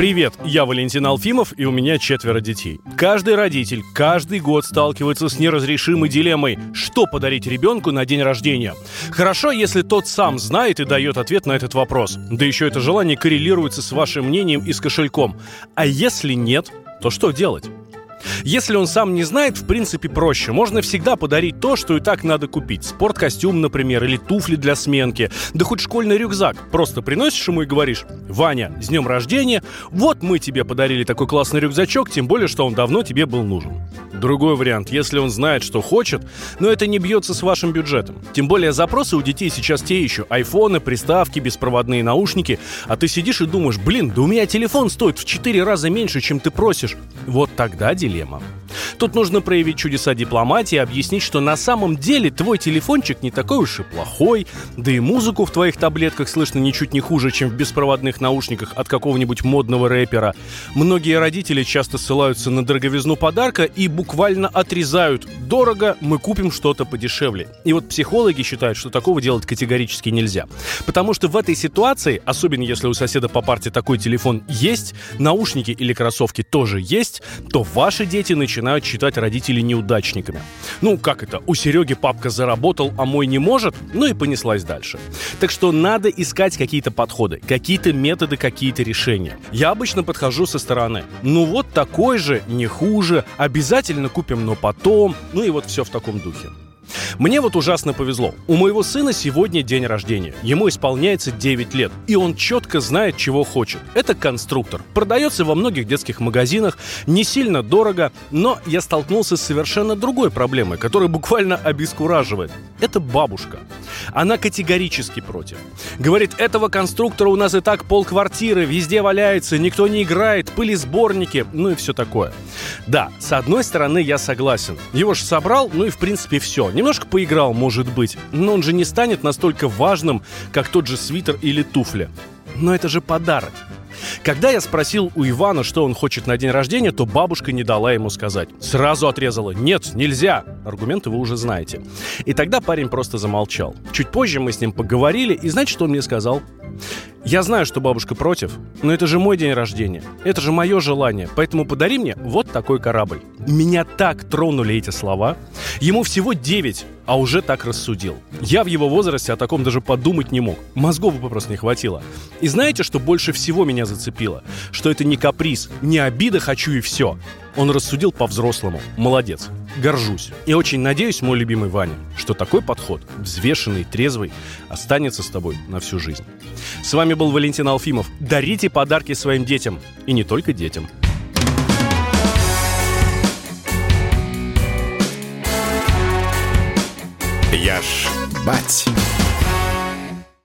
Привет, я Валентин Алфимов, и у меня четверо детей. Каждый родитель каждый год сталкивается с неразрешимой дилеммой, что подарить ребенку на день рождения. Хорошо, если тот сам знает и дает ответ на этот вопрос. Да еще это желание коррелируется с вашим мнением и с кошельком. А если нет, то что делать? Если он сам не знает, в принципе, проще. Можно всегда подарить то, что и так надо купить. Спорткостюм, например, или туфли для сменки. Да хоть школьный рюкзак. Просто приносишь ему и говоришь, Ваня, с днем рождения, вот мы тебе подарили такой классный рюкзачок, тем более, что он давно тебе был нужен. Другой вариант, если он знает, что хочет, но это не бьется с вашим бюджетом. Тем более запросы у детей сейчас те еще. Айфоны, приставки, беспроводные наушники. А ты сидишь и думаешь, блин, да у меня телефон стоит в 4 раза меньше, чем ты просишь. Вот тогда дилемма. Тут нужно проявить чудеса дипломатии и объяснить, что на самом деле твой телефончик не такой уж и плохой, да и музыку в твоих таблетках слышно ничуть не хуже, чем в беспроводных наушниках от какого-нибудь модного рэпера. Многие родители часто ссылаются на дороговизну подарка и буквально отрезают «дорого, мы купим что-то подешевле». И вот психологи считают, что такого делать категорически нельзя. Потому что в этой ситуации, особенно если у соседа по парте такой телефон есть, наушники или кроссовки тоже есть, то ваши дети начинают считать родителей неудачниками. Ну, как это? У Сереги папка заработал, а мой не может? Ну и понеслась дальше. Так что надо искать какие-то подходы, какие-то методы, какие-то решения. Я обычно подхожу со стороны. Ну вот такой же, не хуже, обязательно купим, но потом. Ну и вот все в таком духе. Мне вот ужасно повезло. У моего сына сегодня день рождения. Ему исполняется 9 лет. И он четко знает, чего хочет. Это конструктор. Продается во многих детских магазинах. Не сильно дорого. Но я столкнулся с совершенно другой проблемой, которая буквально обескураживает. Это бабушка. Она категорически против. Говорит, этого конструктора у нас и так полквартиры, везде валяется, никто не играет, пылесборники, ну и все такое. Да, с одной стороны я согласен. Его же собрал, ну и в принципе все. Немножко поиграл, может быть, но он же не станет настолько важным, как тот же свитер или туфли. Но это же подарок. Когда я спросил у Ивана, что он хочет на день рождения, то бабушка не дала ему сказать. Сразу отрезала. Нет, нельзя. Аргументы вы уже знаете. И тогда парень просто замолчал. Чуть позже мы с ним поговорили, и знаете, что он мне сказал? Я знаю, что бабушка против, но это же мой день рождения. Это же мое желание. Поэтому подари мне вот такой корабль. Меня так тронули эти слова. Ему всего 9, а уже так рассудил. Я в его возрасте о таком даже подумать не мог. Мозгов бы просто не хватило. И знаете, что больше всего меня зацепило? Что это не каприз, не обида хочу и все. Он рассудил по-взрослому. Молодец. Горжусь. И очень надеюсь, мой любимый Ваня, что такой подход, взвешенный, трезвый, останется с тобой на всю жизнь. С вами был Валентин Алфимов. Дарите подарки своим детям. И не только детям. Я ж бать.